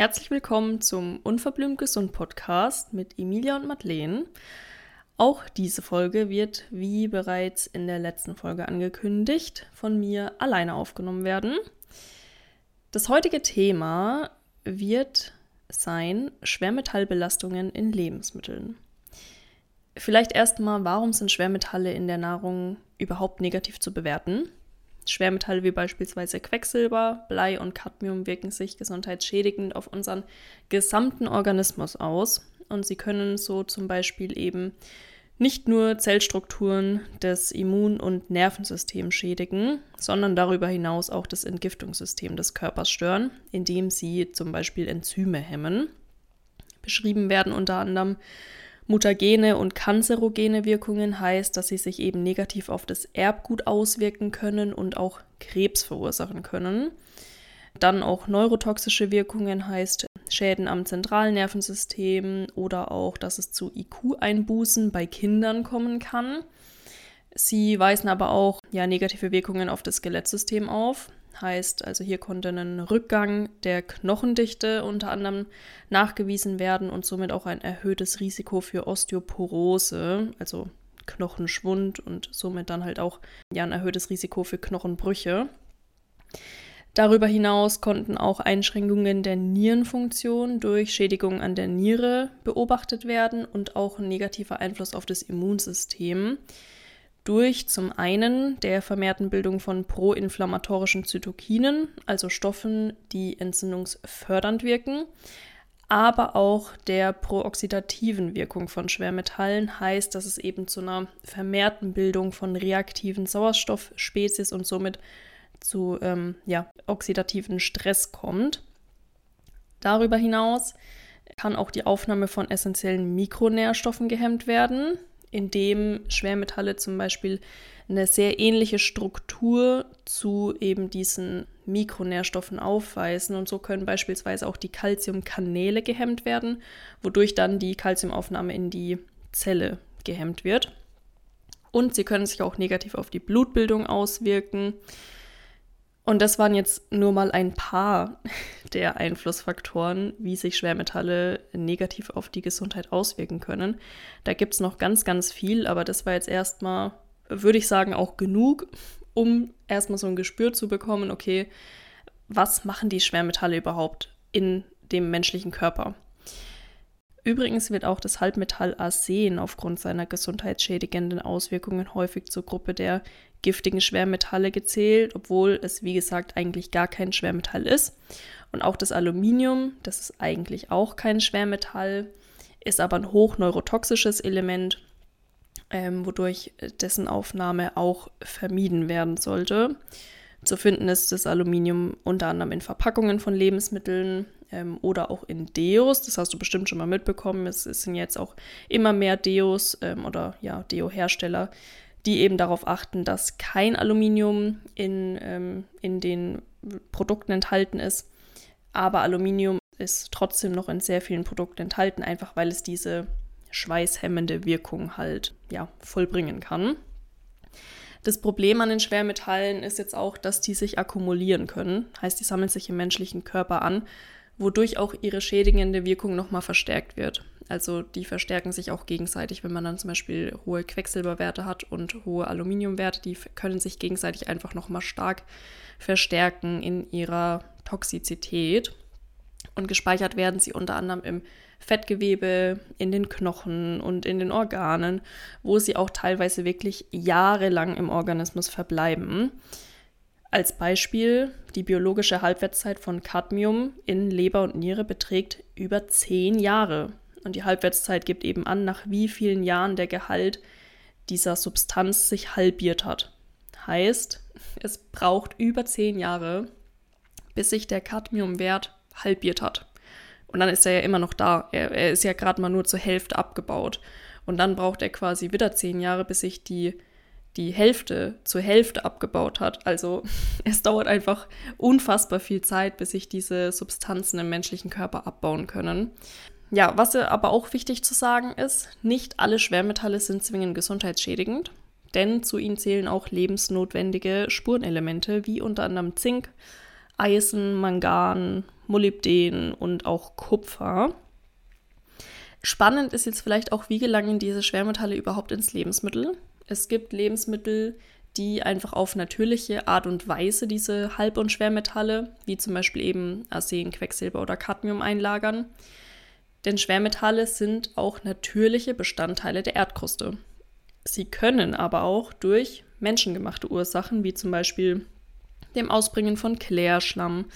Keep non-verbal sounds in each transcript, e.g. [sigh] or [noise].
Herzlich willkommen zum Unverblümt Gesund Podcast mit Emilia und Madeleine. Auch diese Folge wird, wie bereits in der letzten Folge angekündigt, von mir alleine aufgenommen werden. Das heutige Thema wird sein Schwermetallbelastungen in Lebensmitteln. Vielleicht erstmal, warum sind Schwermetalle in der Nahrung überhaupt negativ zu bewerten? Schwermetalle wie beispielsweise Quecksilber, Blei und Cadmium wirken sich gesundheitsschädigend auf unseren gesamten Organismus aus und sie können so zum Beispiel eben nicht nur Zellstrukturen des Immun- und Nervensystems schädigen, sondern darüber hinaus auch das Entgiftungssystem des Körpers stören, indem sie zum Beispiel Enzyme hemmen. Beschrieben werden unter anderem Mutagene und kanzerogene Wirkungen heißt, dass sie sich eben negativ auf das Erbgut auswirken können und auch Krebs verursachen können. Dann auch neurotoxische Wirkungen heißt Schäden am zentralen Nervensystem oder auch, dass es zu IQ-Einbußen bei Kindern kommen kann. Sie weisen aber auch ja, negative Wirkungen auf das Skelettsystem auf. Heißt also, hier konnte ein Rückgang der Knochendichte unter anderem nachgewiesen werden und somit auch ein erhöhtes Risiko für Osteoporose, also Knochenschwund und somit dann halt auch ja, ein erhöhtes Risiko für Knochenbrüche. Darüber hinaus konnten auch Einschränkungen der Nierenfunktion durch Schädigungen an der Niere beobachtet werden und auch ein negativer Einfluss auf das Immunsystem durch zum einen der vermehrten Bildung von proinflammatorischen Zytokinen, also Stoffen, die entzündungsfördernd wirken, aber auch der prooxidativen Wirkung von Schwermetallen heißt, dass es eben zu einer vermehrten Bildung von reaktiven Sauerstoffspezies und somit zu ähm, ja, oxidativen Stress kommt. Darüber hinaus kann auch die Aufnahme von essentiellen Mikronährstoffen gehemmt werden, indem Schwermetalle zum Beispiel eine sehr ähnliche Struktur zu eben diesen Mikronährstoffen aufweisen. Und so können beispielsweise auch die Calciumkanäle gehemmt werden, wodurch dann die Calciumaufnahme in die Zelle gehemmt wird. Und sie können sich auch negativ auf die Blutbildung auswirken. Und das waren jetzt nur mal ein paar [laughs] der Einflussfaktoren, wie sich Schwermetalle negativ auf die Gesundheit auswirken können. Da gibt es noch ganz, ganz viel, aber das war jetzt erstmal, würde ich sagen, auch genug, um erstmal so ein Gespür zu bekommen, okay, was machen die Schwermetalle überhaupt in dem menschlichen Körper? Übrigens wird auch das Halbmetall Arsen aufgrund seiner gesundheitsschädigenden Auswirkungen häufig zur Gruppe der giftigen Schwermetalle gezählt, obwohl es wie gesagt eigentlich gar kein Schwermetall ist. Und auch das Aluminium, das ist eigentlich auch kein Schwermetall, ist aber ein hochneurotoxisches Element, ähm, wodurch dessen Aufnahme auch vermieden werden sollte. Zu finden ist das Aluminium unter anderem in Verpackungen von Lebensmitteln ähm, oder auch in Deos. Das hast du bestimmt schon mal mitbekommen. Es, es sind jetzt auch immer mehr Deos ähm, oder ja, Deo-Hersteller, die eben darauf achten, dass kein Aluminium in, ähm, in den Produkten enthalten ist. Aber Aluminium ist trotzdem noch in sehr vielen Produkten enthalten, einfach weil es diese schweißhemmende Wirkung halt ja, vollbringen kann. Das Problem an den Schwermetallen ist jetzt auch, dass die sich akkumulieren können. Heißt, die sammeln sich im menschlichen Körper an, wodurch auch ihre schädigende Wirkung nochmal verstärkt wird. Also die verstärken sich auch gegenseitig, wenn man dann zum Beispiel hohe Quecksilberwerte hat und hohe Aluminiumwerte, die können sich gegenseitig einfach nochmal stark verstärken in ihrer Toxizität. Und gespeichert werden sie unter anderem im Fettgewebe, in den Knochen und in den Organen, wo sie auch teilweise wirklich jahrelang im Organismus verbleiben. Als Beispiel, die biologische Halbwertszeit von Cadmium in Leber und Niere beträgt über zehn Jahre. Und die Halbwertszeit gibt eben an, nach wie vielen Jahren der Gehalt dieser Substanz sich halbiert hat. Heißt, es braucht über zehn Jahre, bis sich der Cadmiumwert halbiert hat. Und dann ist er ja immer noch da. Er, er ist ja gerade mal nur zur Hälfte abgebaut. Und dann braucht er quasi wieder zehn Jahre, bis sich die, die Hälfte zur Hälfte abgebaut hat. Also [laughs] es dauert einfach unfassbar viel Zeit, bis sich diese Substanzen im menschlichen Körper abbauen können. Ja, was aber auch wichtig zu sagen ist, nicht alle Schwermetalle sind zwingend gesundheitsschädigend, denn zu ihnen zählen auch lebensnotwendige Spurenelemente wie unter anderem Zink, Eisen, Mangan, Molybden und auch Kupfer. Spannend ist jetzt vielleicht auch, wie gelangen diese Schwermetalle überhaupt ins Lebensmittel. Es gibt Lebensmittel, die einfach auf natürliche Art und Weise diese Halb- und Schwermetalle, wie zum Beispiel eben Arsen, Quecksilber oder Cadmium einlagern. Denn Schwermetalle sind auch natürliche Bestandteile der Erdkruste. Sie können aber auch durch menschengemachte Ursachen, wie zum Beispiel dem Ausbringen von Klärschlamm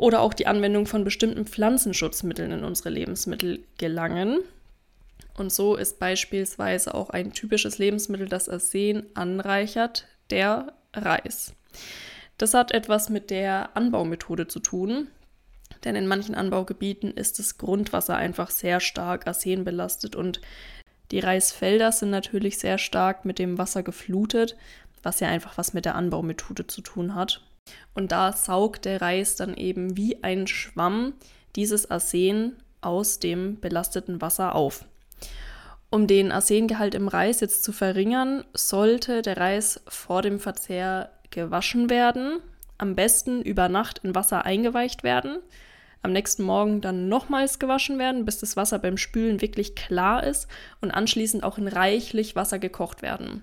oder auch die Anwendung von bestimmten Pflanzenschutzmitteln in unsere Lebensmittel gelangen. Und so ist beispielsweise auch ein typisches Lebensmittel, das Arsen anreichert, der Reis. Das hat etwas mit der Anbaumethode zu tun, denn in manchen Anbaugebieten ist das Grundwasser einfach sehr stark arsenbelastet und die Reisfelder sind natürlich sehr stark mit dem Wasser geflutet, was ja einfach was mit der Anbaumethode zu tun hat. Und da saugt der Reis dann eben wie ein Schwamm dieses Arsen aus dem belasteten Wasser auf. Um den Arsengehalt im Reis jetzt zu verringern, sollte der Reis vor dem Verzehr gewaschen werden, am besten über Nacht in Wasser eingeweicht werden, am nächsten Morgen dann nochmals gewaschen werden, bis das Wasser beim Spülen wirklich klar ist und anschließend auch in reichlich Wasser gekocht werden.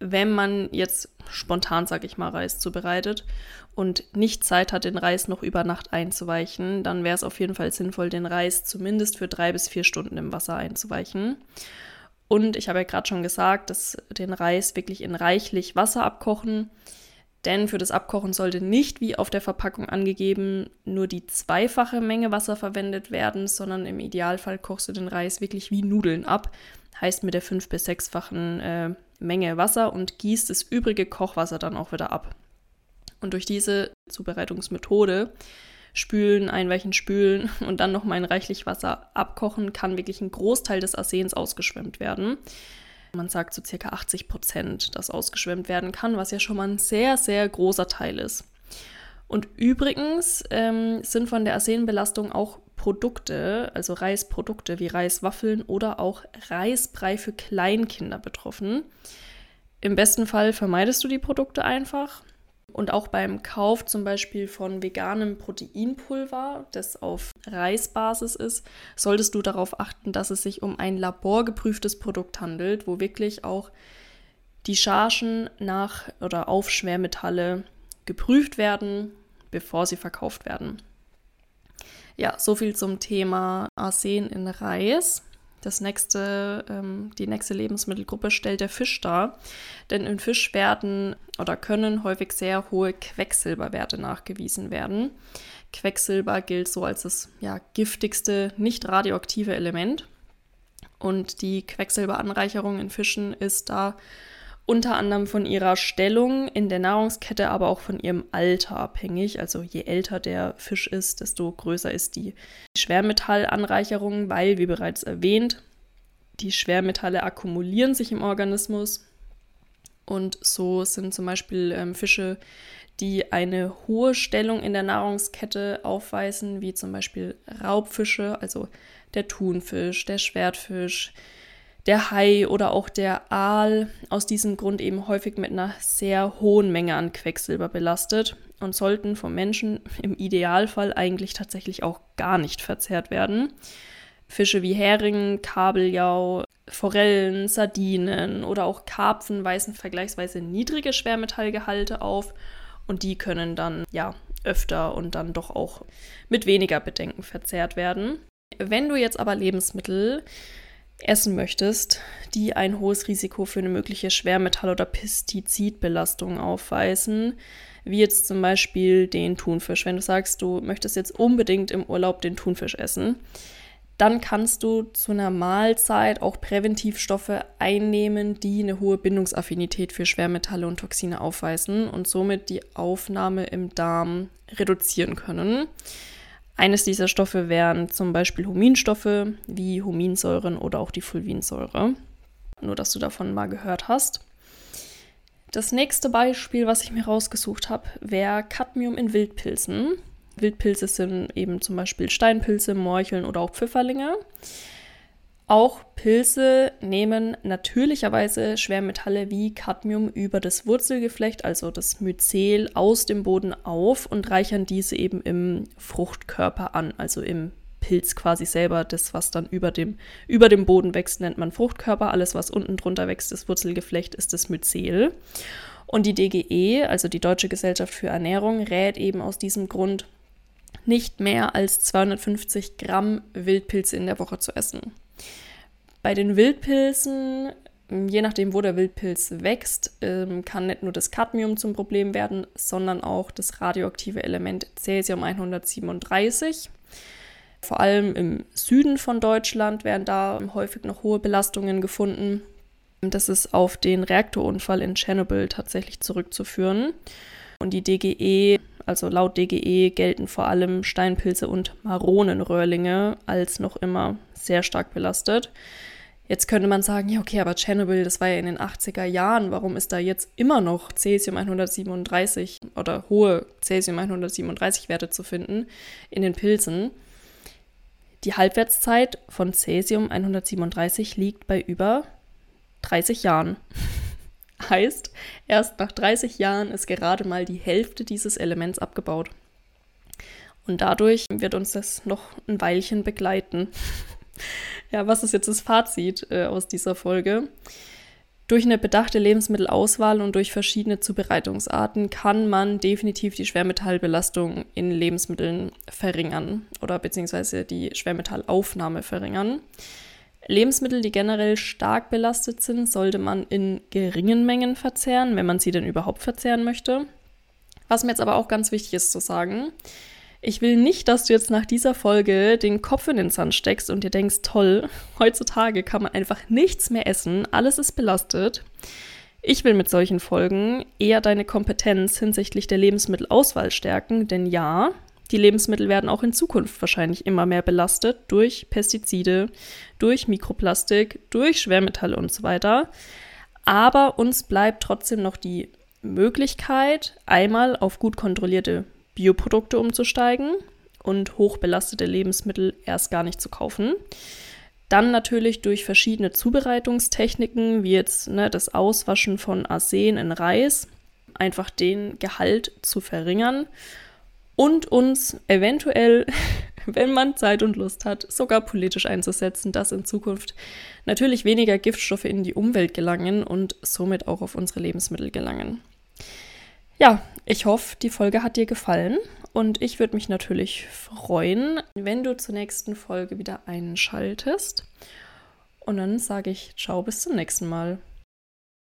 Wenn man jetzt spontan, sag ich mal, Reis zubereitet und nicht Zeit hat, den Reis noch über Nacht einzuweichen, dann wäre es auf jeden Fall sinnvoll, den Reis zumindest für drei bis vier Stunden im Wasser einzuweichen. Und ich habe ja gerade schon gesagt, dass den Reis wirklich in reichlich Wasser abkochen. Denn für das Abkochen sollte nicht, wie auf der Verpackung angegeben, nur die zweifache Menge Wasser verwendet werden, sondern im Idealfall kochst du den Reis wirklich wie Nudeln ab. Heißt mit der fünf- bis sechsfachen äh, Menge Wasser und gießt das übrige Kochwasser dann auch wieder ab. Und durch diese Zubereitungsmethode spülen, einweichen, spülen [laughs] und dann noch mal in reichlich Wasser abkochen, kann wirklich ein Großteil des Arsens ausgeschwemmt werden. Man sagt so circa 80 Prozent, das ausgeschwemmt werden kann, was ja schon mal ein sehr, sehr großer Teil ist. Und übrigens ähm, sind von der Arsenbelastung auch Produkte, also Reisprodukte wie Reiswaffeln oder auch Reisbrei für Kleinkinder betroffen. Im besten Fall vermeidest du die Produkte einfach. Und auch beim Kauf zum Beispiel von veganem Proteinpulver, das auf Reisbasis ist, solltest du darauf achten, dass es sich um ein laborgeprüftes Produkt handelt, wo wirklich auch die Chargen nach oder auf Schwermetalle geprüft werden, bevor sie verkauft werden. Ja, so viel zum Thema Arsen in Reis. Das nächste, ähm, die nächste Lebensmittelgruppe stellt der Fisch dar. Denn in Fisch werden oder können häufig sehr hohe Quecksilberwerte nachgewiesen werden. Quecksilber gilt so als das ja, giftigste nicht radioaktive Element. Und die Quecksilberanreicherung in Fischen ist da unter anderem von ihrer Stellung in der Nahrungskette, aber auch von ihrem Alter abhängig. Also je älter der Fisch ist, desto größer ist die Schwermetallanreicherung, weil, wie bereits erwähnt, die Schwermetalle akkumulieren sich im Organismus. Und so sind zum Beispiel ähm, Fische, die eine hohe Stellung in der Nahrungskette aufweisen, wie zum Beispiel Raubfische, also der Thunfisch, der Schwertfisch, der Hai oder auch der Aal aus diesem Grund eben häufig mit einer sehr hohen Menge an Quecksilber belastet und sollten vom Menschen im Idealfall eigentlich tatsächlich auch gar nicht verzehrt werden. Fische wie Hering, Kabeljau, Forellen, Sardinen oder auch Karpfen weisen vergleichsweise niedrige Schwermetallgehalte auf und die können dann ja öfter und dann doch auch mit weniger Bedenken verzehrt werden. Wenn du jetzt aber Lebensmittel essen möchtest, die ein hohes Risiko für eine mögliche Schwermetall- oder Pestizidbelastung aufweisen, wie jetzt zum Beispiel den Thunfisch. Wenn du sagst, du möchtest jetzt unbedingt im Urlaub den Thunfisch essen, dann kannst du zu einer Mahlzeit auch Präventivstoffe einnehmen, die eine hohe Bindungsaffinität für Schwermetalle und Toxine aufweisen und somit die Aufnahme im Darm reduzieren können. Eines dieser Stoffe wären zum Beispiel Huminstoffe wie Huminsäuren oder auch die Fulvinsäure. Nur, dass du davon mal gehört hast. Das nächste Beispiel, was ich mir rausgesucht habe, wäre Cadmium in Wildpilzen. Wildpilze sind eben zum Beispiel Steinpilze, Morcheln oder auch Pfifferlinge. Auch Pilze nehmen natürlicherweise Schwermetalle wie Cadmium über das Wurzelgeflecht, also das Myzel, aus dem Boden auf und reichern diese eben im Fruchtkörper an, also im Pilz quasi selber. Das, was dann über dem, über dem Boden wächst, nennt man Fruchtkörper. Alles, was unten drunter wächst, das Wurzelgeflecht, ist das Myzel. Und die DGE, also die Deutsche Gesellschaft für Ernährung, rät eben aus diesem Grund, nicht mehr als 250 Gramm Wildpilze in der Woche zu essen. Bei den Wildpilzen, je nachdem, wo der Wildpilz wächst, ähm, kann nicht nur das Cadmium zum Problem werden, sondern auch das radioaktive Element Cäsium 137. Vor allem im Süden von Deutschland werden da häufig noch hohe Belastungen gefunden. Das ist auf den Reaktorunfall in Tschernobyl tatsächlich zurückzuführen. Und die DGE, also laut DGE, gelten vor allem Steinpilze und Maronenröhrlinge als noch immer sehr stark belastet. Jetzt könnte man sagen, ja, okay, aber Tschernobyl, das war ja in den 80er Jahren. Warum ist da jetzt immer noch Cäsium 137 oder hohe Cäsium 137 Werte zu finden in den Pilzen? Die Halbwertszeit von Cäsium 137 liegt bei über 30 Jahren. [laughs] heißt, erst nach 30 Jahren ist gerade mal die Hälfte dieses Elements abgebaut. Und dadurch wird uns das noch ein Weilchen begleiten. [laughs] ja, was ist jetzt das Fazit äh, aus dieser Folge? Durch eine bedachte Lebensmittelauswahl und durch verschiedene Zubereitungsarten kann man definitiv die Schwermetallbelastung in Lebensmitteln verringern oder beziehungsweise die Schwermetallaufnahme verringern. Lebensmittel, die generell stark belastet sind, sollte man in geringen Mengen verzehren, wenn man sie denn überhaupt verzehren möchte. Was mir jetzt aber auch ganz wichtig ist zu sagen, ich will nicht, dass du jetzt nach dieser Folge den Kopf in den Sand steckst und dir denkst, toll, [laughs] heutzutage kann man einfach nichts mehr essen, alles ist belastet. Ich will mit solchen Folgen eher deine Kompetenz hinsichtlich der Lebensmittelauswahl stärken, denn ja, die Lebensmittel werden auch in Zukunft wahrscheinlich immer mehr belastet durch Pestizide, durch Mikroplastik, durch Schwermetalle und so weiter. Aber uns bleibt trotzdem noch die Möglichkeit, einmal auf gut kontrollierte Bioprodukte umzusteigen und hochbelastete Lebensmittel erst gar nicht zu kaufen. Dann natürlich durch verschiedene Zubereitungstechniken, wie jetzt ne, das Auswaschen von Arsen in Reis, einfach den Gehalt zu verringern und uns eventuell, [laughs] wenn man Zeit und Lust hat, sogar politisch einzusetzen, dass in Zukunft natürlich weniger Giftstoffe in die Umwelt gelangen und somit auch auf unsere Lebensmittel gelangen. Ja, ich hoffe, die Folge hat dir gefallen und ich würde mich natürlich freuen, wenn du zur nächsten Folge wieder einschaltest. Und dann sage ich ciao bis zum nächsten Mal.